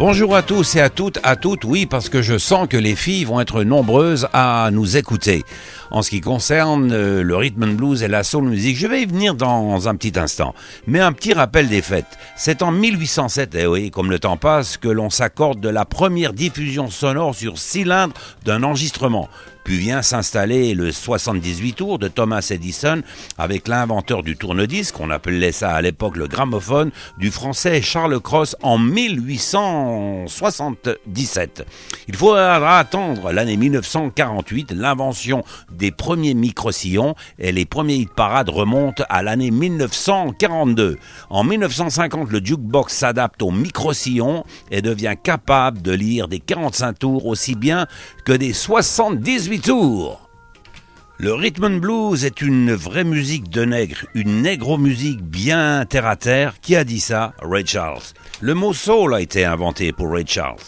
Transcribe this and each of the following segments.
Bonjour à tous et à toutes, à toutes, oui, parce que je sens que les filles vont être nombreuses à nous écouter. En ce qui concerne euh, le rhythm and blues et la soul music, je vais y venir dans un petit instant. Mais un petit rappel des fêtes. C'est en 1807, et eh oui, comme le temps passe, que l'on s'accorde de la première diffusion sonore sur cylindre d'un enregistrement. Puis vient s'installer le 78 tours de Thomas Edison avec l'inventeur du tourne-disque, on appelait ça à l'époque le gramophone, du français Charles Cross en 1877. Il faudra attendre l'année 1948, l'invention des premiers micro-sillons et les premiers hit parades remontent à l'année 1942. En 1950, le jukebox s'adapte au micro-sillon et devient capable de lire des 45 tours aussi bien que des 78 Le rhythm and blues est une vraie musique de nègre, une négro-musique bien terre à terre. Qui a dit ça? Ray Charles. Le mot soul a été inventé pour Ray Charles.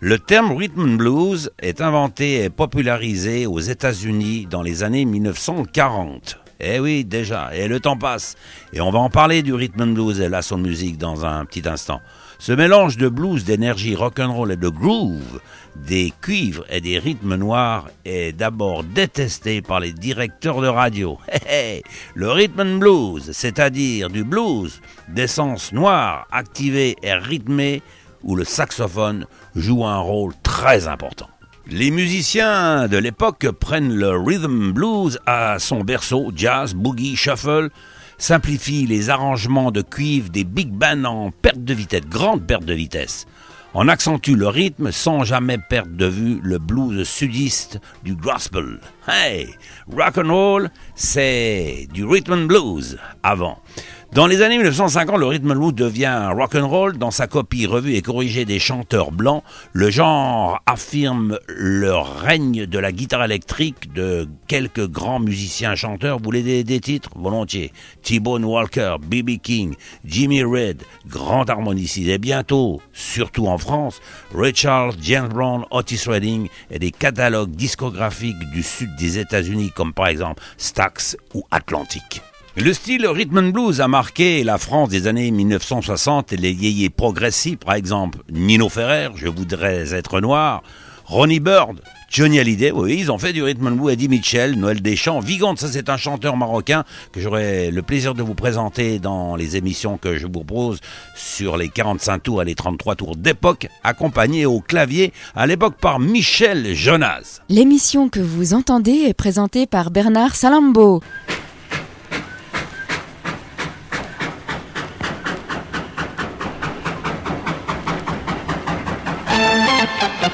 Le terme rhythm and blues est inventé et popularisé aux États-Unis dans les années 1940. Eh oui, déjà, et le temps passe. Et on va en parler du rhythm and blues et la soul music dans un petit instant. Ce mélange de blues, d'énergie rock'n'roll et de groove, des cuivres et des rythmes noirs est d'abord détesté par les directeurs de radio. Le rhythm blues, c'est-à-dire du blues d'essence noire activée et rythmée, où le saxophone joue un rôle très important. Les musiciens de l'époque prennent le rhythm blues à son berceau, jazz, boogie, shuffle, simplifient les arrangements de cuivre des big bands en perte de vitesse, grande perte de vitesse. On accentue le rythme sans jamais perdre de vue le blues sudiste du gospel. Hey, rock and roll, c'est du rhythm and blues avant. Dans les années 1950, le rhythm and blues devient rock and roll. Dans sa copie revue et corrigée des chanteurs blancs, le genre affirme le règne de la guitare électrique de quelques grands musiciens chanteurs. Vous voulez des, titres? Volontiers. T-Bone Walker, B.B. King, Jimmy Reed, grand harmoniciste. Et bientôt, surtout en France, Ray Charles, James Brown, Otis Redding et des catalogues discographiques du sud des États-Unis comme par exemple Stax ou Atlantic. Le style rhythm and blues a marqué la France des années 1960 et les yéyés progressifs, par exemple Nino Ferrer, Je voudrais être noir, Ronnie Bird, Johnny Hallyday, oui, ils ont fait du rhythm and blues, Eddie Mitchell, Noël Deschamps, Vigante, ça c'est un chanteur marocain que j'aurai le plaisir de vous présenter dans les émissions que je vous propose sur les 45 tours et les 33 tours d'époque, accompagné au clavier à l'époque par Michel Jonas. L'émission que vous entendez est présentée par Bernard Salambo. Música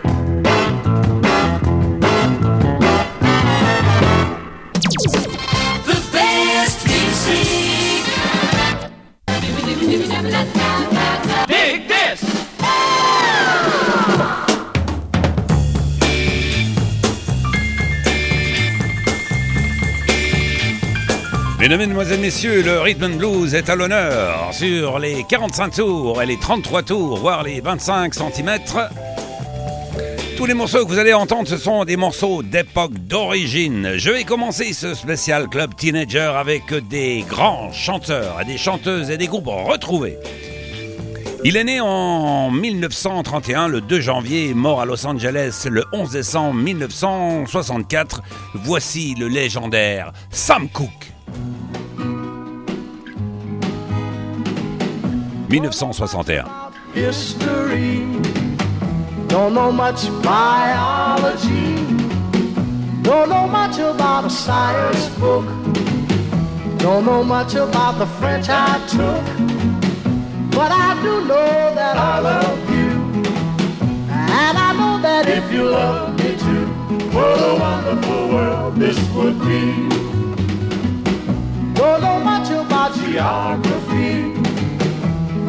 Mesdames, Mesdemoiselles, Messieurs, le Rhythm and Blues est à l'honneur sur les 45 tours et les 33 tours, voire les 25 cm. Tous les morceaux que vous allez entendre, ce sont des morceaux d'époque d'origine. Je vais commencer ce spécial club teenager avec des grands chanteurs, des chanteuses et des groupes retrouvés. Il est né en 1931, le 2 janvier, et mort à Los Angeles le 11 décembre 1964. Voici le légendaire Sam Cooke. 1961. history. Don't know much biology. Don't know much about a science book. Don't know much about the French I took. But I do know that I love you. And I know that if you love me too, what a wonderful world this would be. Don't know much about geography.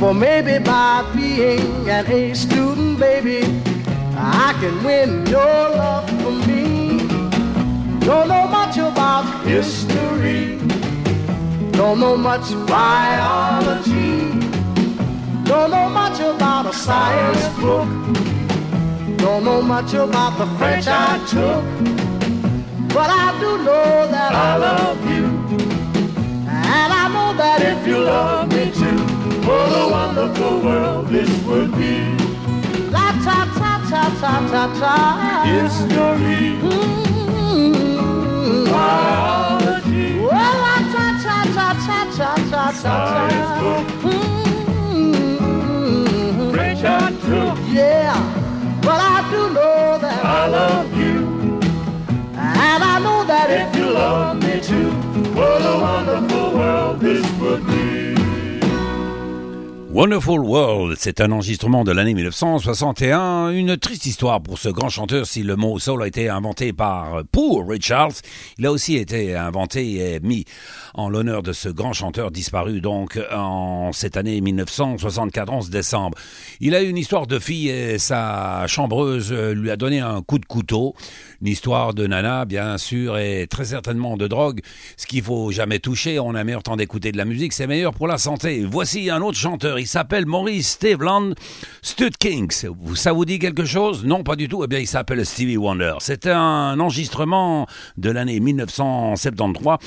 For maybe by being an A student, baby, I can win your love for me. Don't know much about history, don't know much biology, don't know much about a science book, don't know much about the French I took. But I do know that I love you, and I know that if you love me too. What a wonderful world this would be. La ta ta ta ta ta ta. History. Mm-hmm. Biology. Well, la ta ta ta ta ta ta ta Science book. Mm-hmm. Wonderful World, c'est un enregistrement de l'année 1961. Une triste histoire pour ce grand chanteur si le mot soul a été inventé par pour Ray Charles. Il a aussi été inventé et mis en l'honneur de ce grand chanteur disparu donc en cette année 1964, 11 décembre. Il a eu une histoire de fille et sa chambreuse lui a donné un coup de couteau. Une histoire de nana, bien sûr, et très certainement de drogue. Ce qu'il faut jamais toucher, on a meilleur temps d'écouter de la musique, c'est meilleur pour la santé. Voici un autre chanteur, il s'appelle Maurice Steveland Stud Kings. Vous- Ça vous dit quelque chose? Non, pas du tout. Eh bien, il s'appelle Stevie Wonder. C'est un enregistrement de l'année 1973.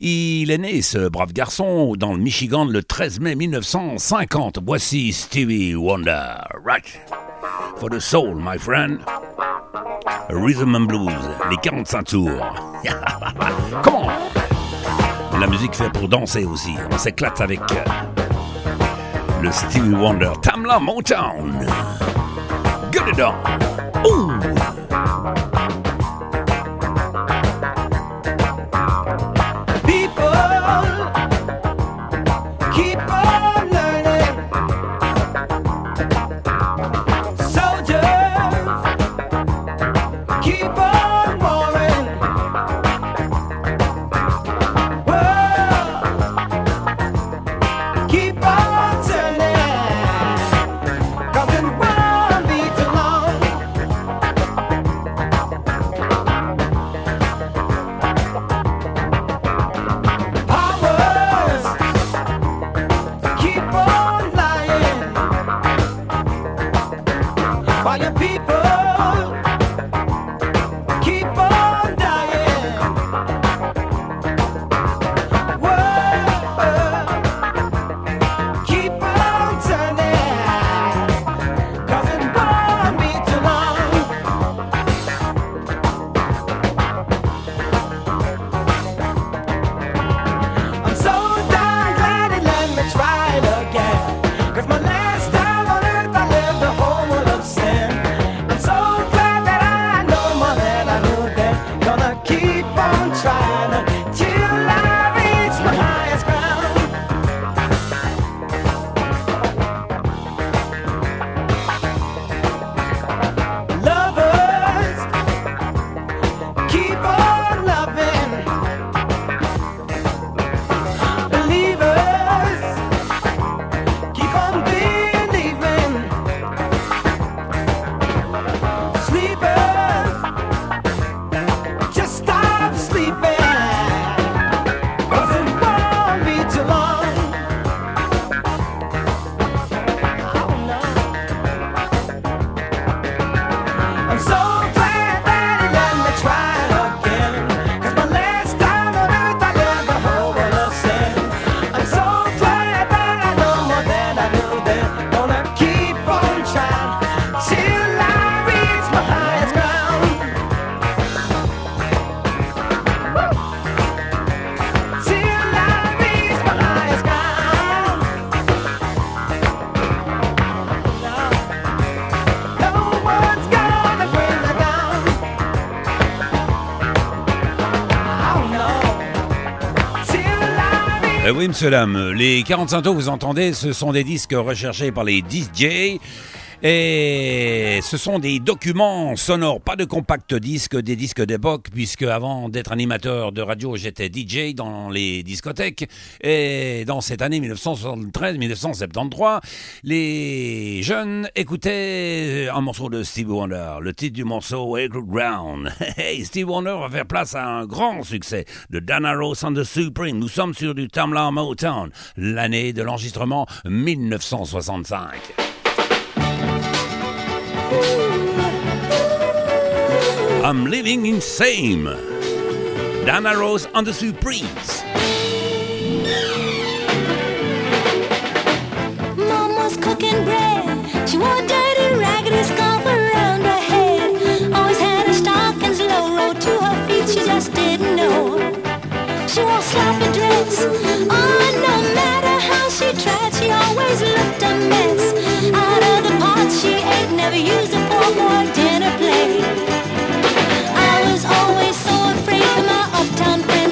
Il est né, ce brave garçon, dans le Michigan le 13 mai 1950. Voici Stevie Wonder. Right. For the soul, my friend. Rhythm and Blues, les 45 tours. Comment La musique fait pour danser aussi. On s'éclate avec le Stevie Wonder. Tamla Motown. Get it on. Ouh. Les 45 tours, vous entendez, ce sont des disques recherchés par les DJ. Et ce sont des documents sonores, pas de compact disques, des disques d'époque, puisque avant d'être animateur de radio, j'étais DJ dans les discothèques. Et dans cette année 1973-1973, les jeunes écoutaient un morceau de Steve Wonder. Le titre du morceau est Ground. Hey, Steve Wonder va faire place à un grand succès de Dana Rose and the Supreme. Nous sommes sur du Tamla Motown, l'année de l'enregistrement 1965. I'm living in same. Dana Rose on the Supremes. Mama's cooking bread. She wore a dirty, raggedy scarf around her head. Always had her stockings low, rolled to her feet. She just didn't know. She wore sloppy dress. Oh, no matter how she tried, she always looked a mess. Out of the pot she ate, never used a fork or my uptown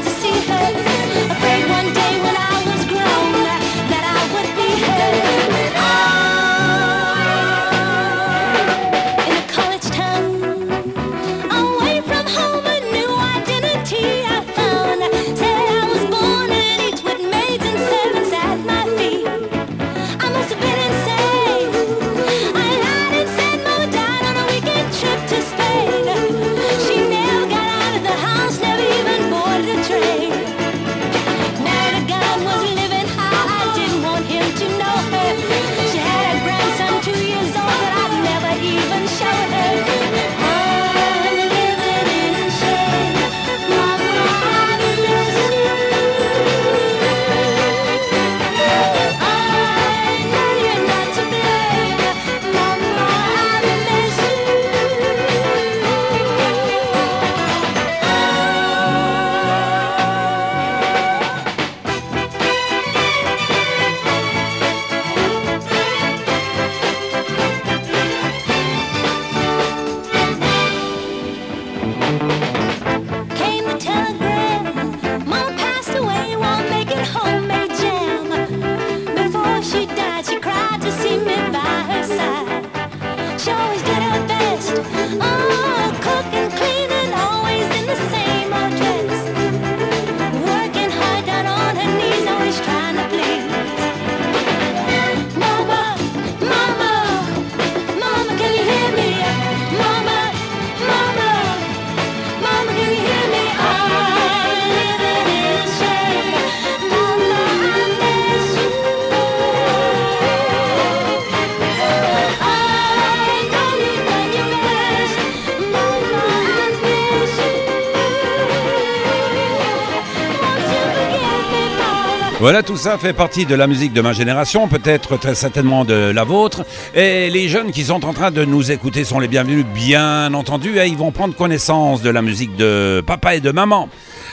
Voilà, tout ça fait partie de la musique de ma génération, peut-être très certainement de la vôtre. Et les jeunes qui sont en train de nous écouter sont les bienvenus, bien entendu, et ils vont prendre connaissance de la musique de papa et de maman.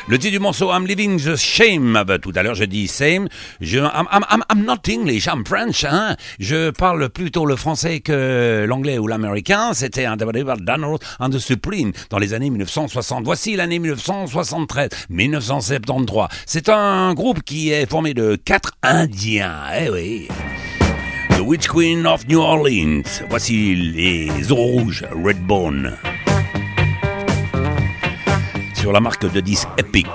Le titre du morceau I'm Living the Shame. Ah ben, tout à l'heure, je dis same. Je, I'm, I'm, I'm- not English, I'm French. Hein. Je parle plutôt le français que l'anglais ou l'américain. C'était un Donald and the Supreme dans les années 1960. Voici l'année 1973, 1973. C'est un groupe qui est formé de quatre Indiens. Eh oui. The Witch Queen of New Orleans. Voici les os rouges, Redbone. Sur la marque de disque Epic.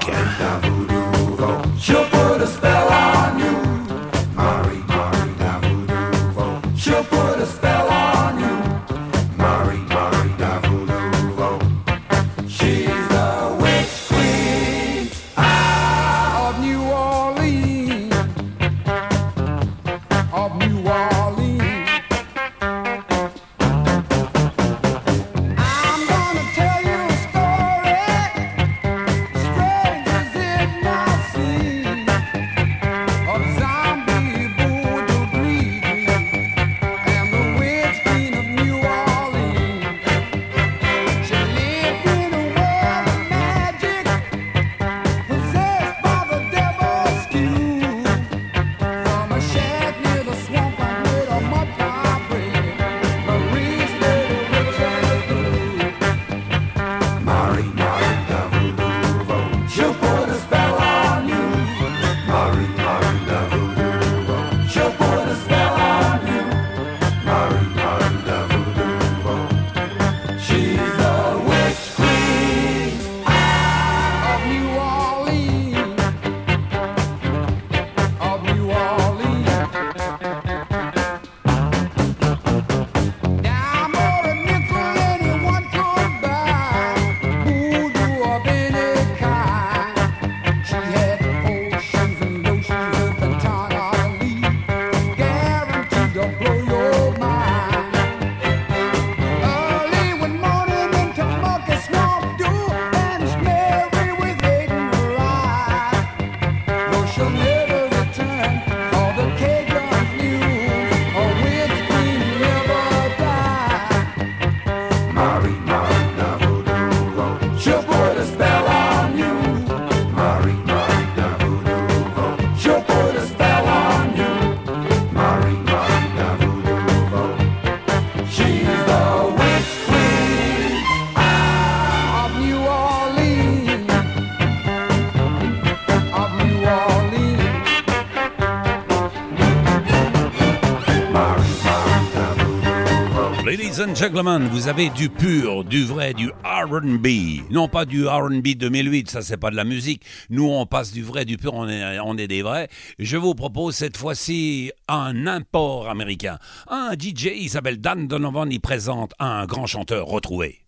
Gentlemen, vous avez du pur, du vrai, du R&B. Non pas du R&B 2008, ça c'est pas de la musique. Nous on passe du vrai, du pur, on est, des vrais. Je vous propose cette fois-ci un import américain. Un DJ, il s'appelle Dan Donovan, il présente un grand chanteur retrouvé.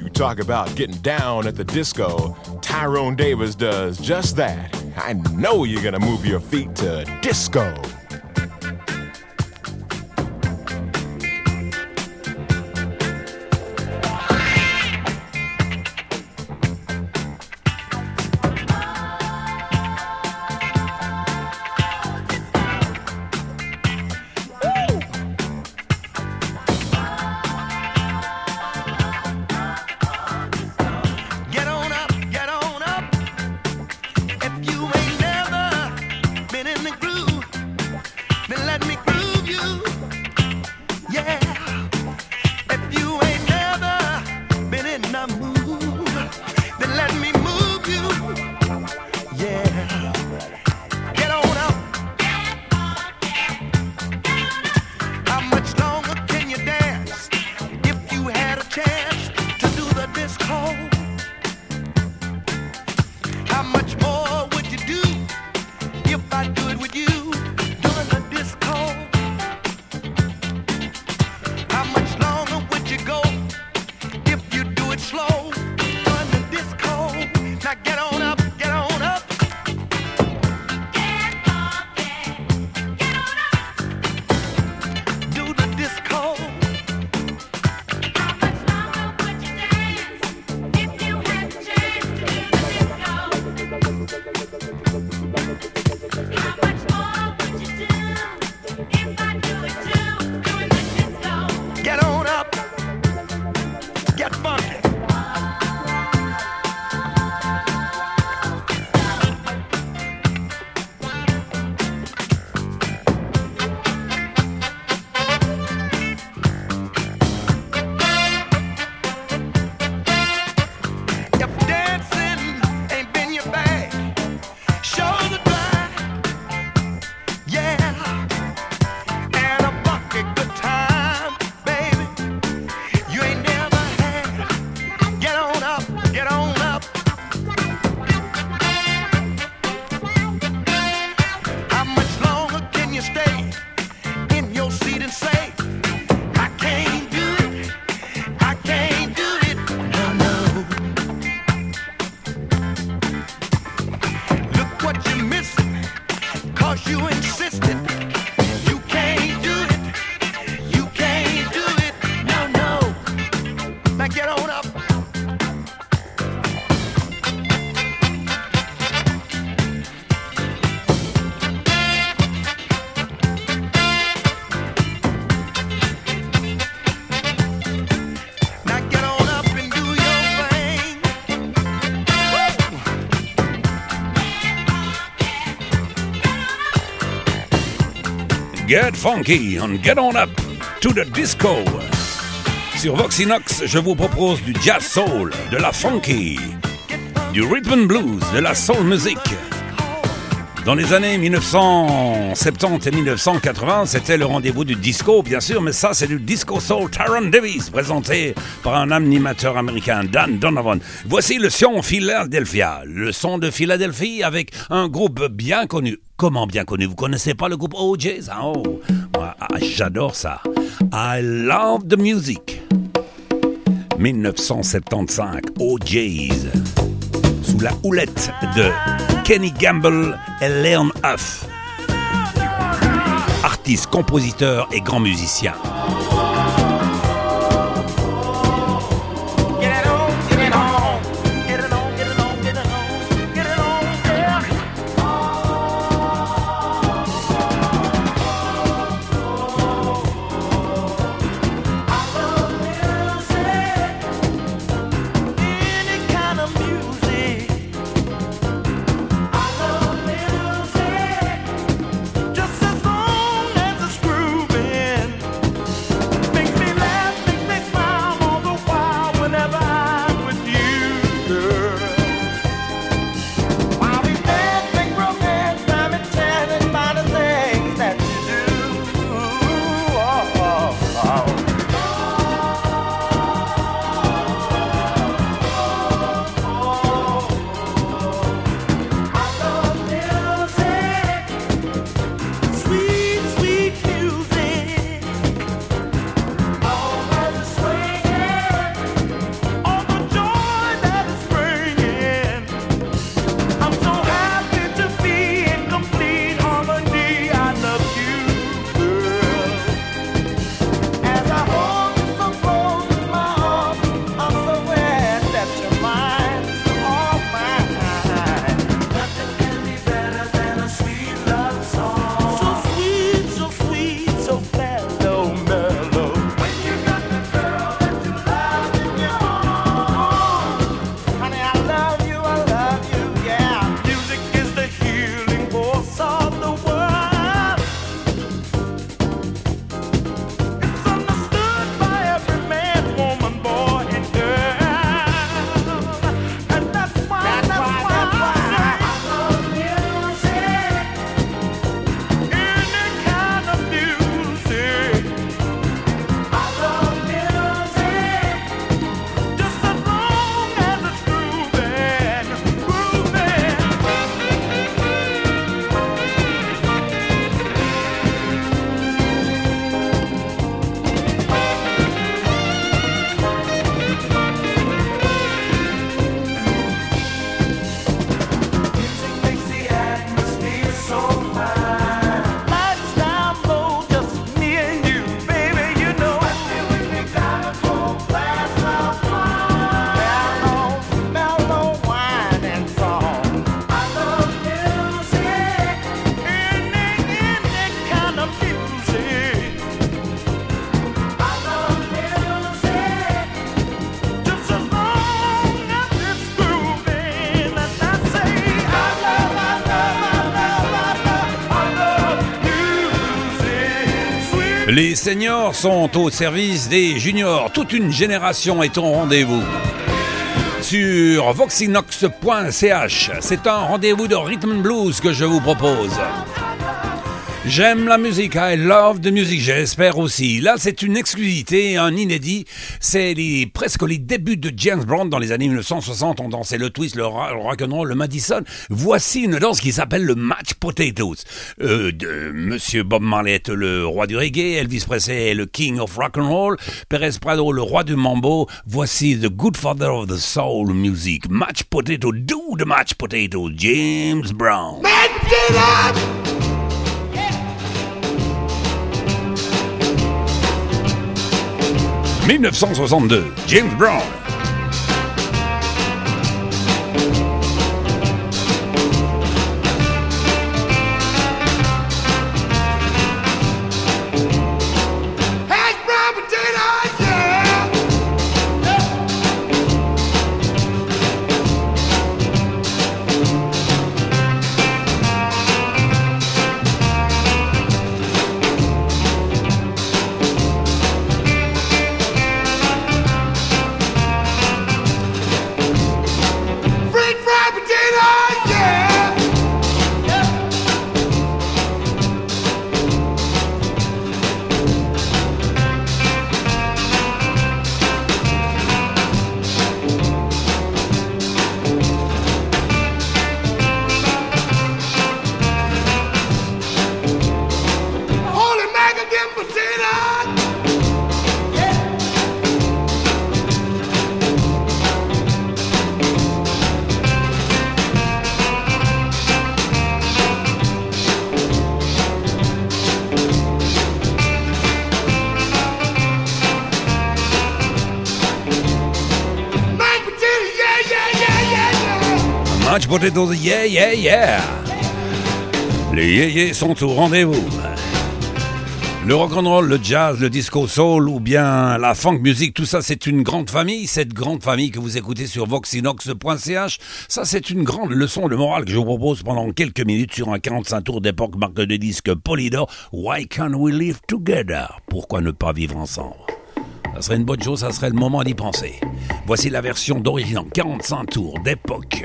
You talk about getting down at the disco. Tyrone Davis does just that. I know you're gonna move your feet to disco. Get funky and get on up to the disco. Sur Voxinox, je vous propose du jazz soul, de la funky, du rhythm and blues, de la soul music. Dans les années 1970 et 1980, c'était le rendez-vous du disco, bien sûr, mais ça, c'est du disco soul Taron Davis, présenté par un animateur américain, Dan Donovan. Voici le son Philadelphia, le son de Philadelphie avec un groupe bien connu. Comment bien connu? Vous connaissez pas le groupe OJ's hein? Oh, moi, ah, j'adore ça. I love the music. 1975, OJ's sous la houlette de Kenny Gamble et Leon Huff. Artiste, compositeur et grand musicien. Les seniors sont au service des juniors. Toute une génération est au rendez-vous. Sur voxinox.ch, c'est un rendez-vous de rhythm blues que je vous propose. J'aime la musique, I love the music, j'espère aussi. Là, c'est une exclusivité, un inédit. C'est les, presque les débuts de James Brown dans les années 1960. On dansait le twist, le, ra- le rock'n'roll, le Madison. Voici une danse qui s'appelle le Match Potatoes. Euh, Monsieur Bob Marley le roi du reggae, Elvis Presley le king of rock'n'roll, Perez Prado le roi du mambo. Voici the good father of the soul music. Match Potato, do the Match Potato, James Brown. 1962, James Brown. Yeah. Potatoes, yeah, yeah, yeah. Les yéyés sont au rendez-vous. Le rock'n'roll, le jazz, le disco soul ou bien la funk music, tout ça c'est une grande famille. Cette grande famille que vous écoutez sur voxinox.ch, ça c'est une grande leçon de morale que je vous propose pendant quelques minutes sur un 45 tours d'époque marque de disque Polydor. Why can't we live together? Pourquoi ne pas vivre ensemble? Ça serait une bonne chose, ça serait le moment d'y penser. Voici la version d'origine en 45 tours d'époque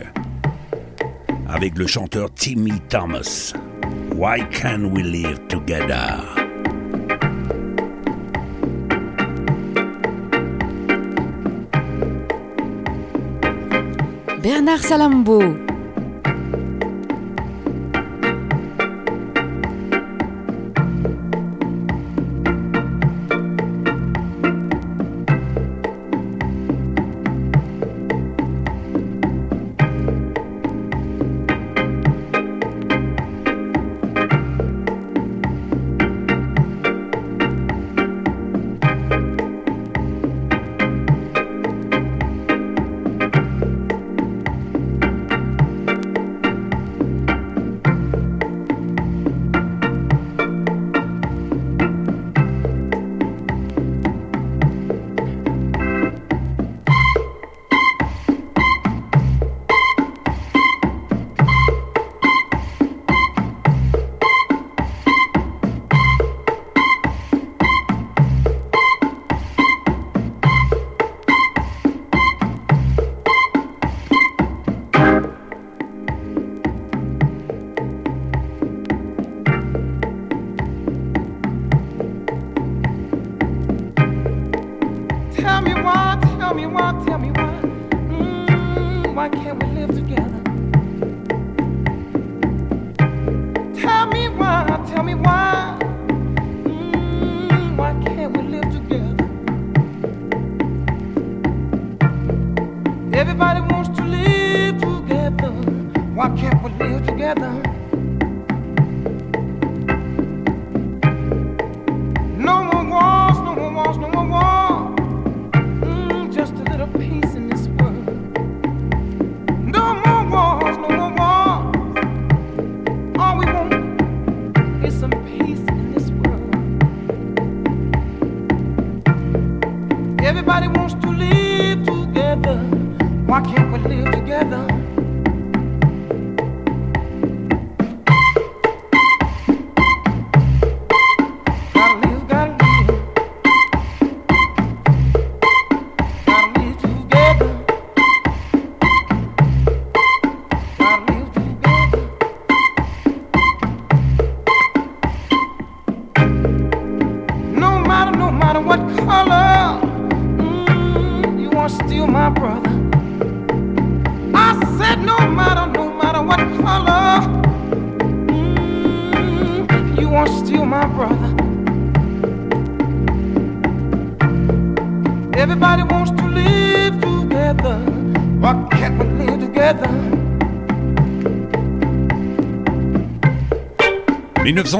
avec le chanteur Timmy Thomas. Why can't we live together? Bernard Salambo.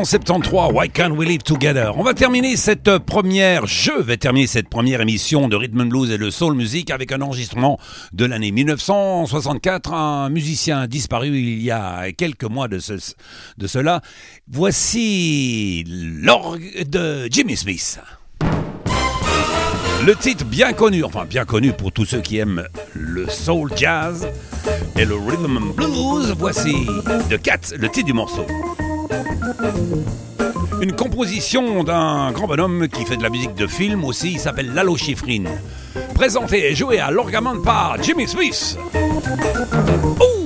1973, Why Can't We Live Together? On va terminer cette première, je vais terminer cette première émission de Rhythm and Blues et de Soul Music avec un enregistrement de l'année 1964, un musicien disparu il y a quelques mois de, ce, de cela. Voici l'orgue de Jimmy Smith. Le titre bien connu, enfin bien connu pour tous ceux qui aiment le soul jazz et le rhythm and blues, voici The Cat, le titre du morceau. Une composition d'un grand bonhomme qui fait de la musique de film aussi, s'appelle Lalo Schifrin. Présenté et joué à l'orgamon par Jimmy Smith. Ouh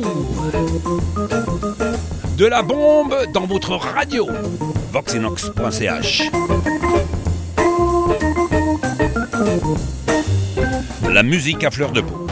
de la bombe dans votre radio. Voxinox.ch La musique à fleur de peau.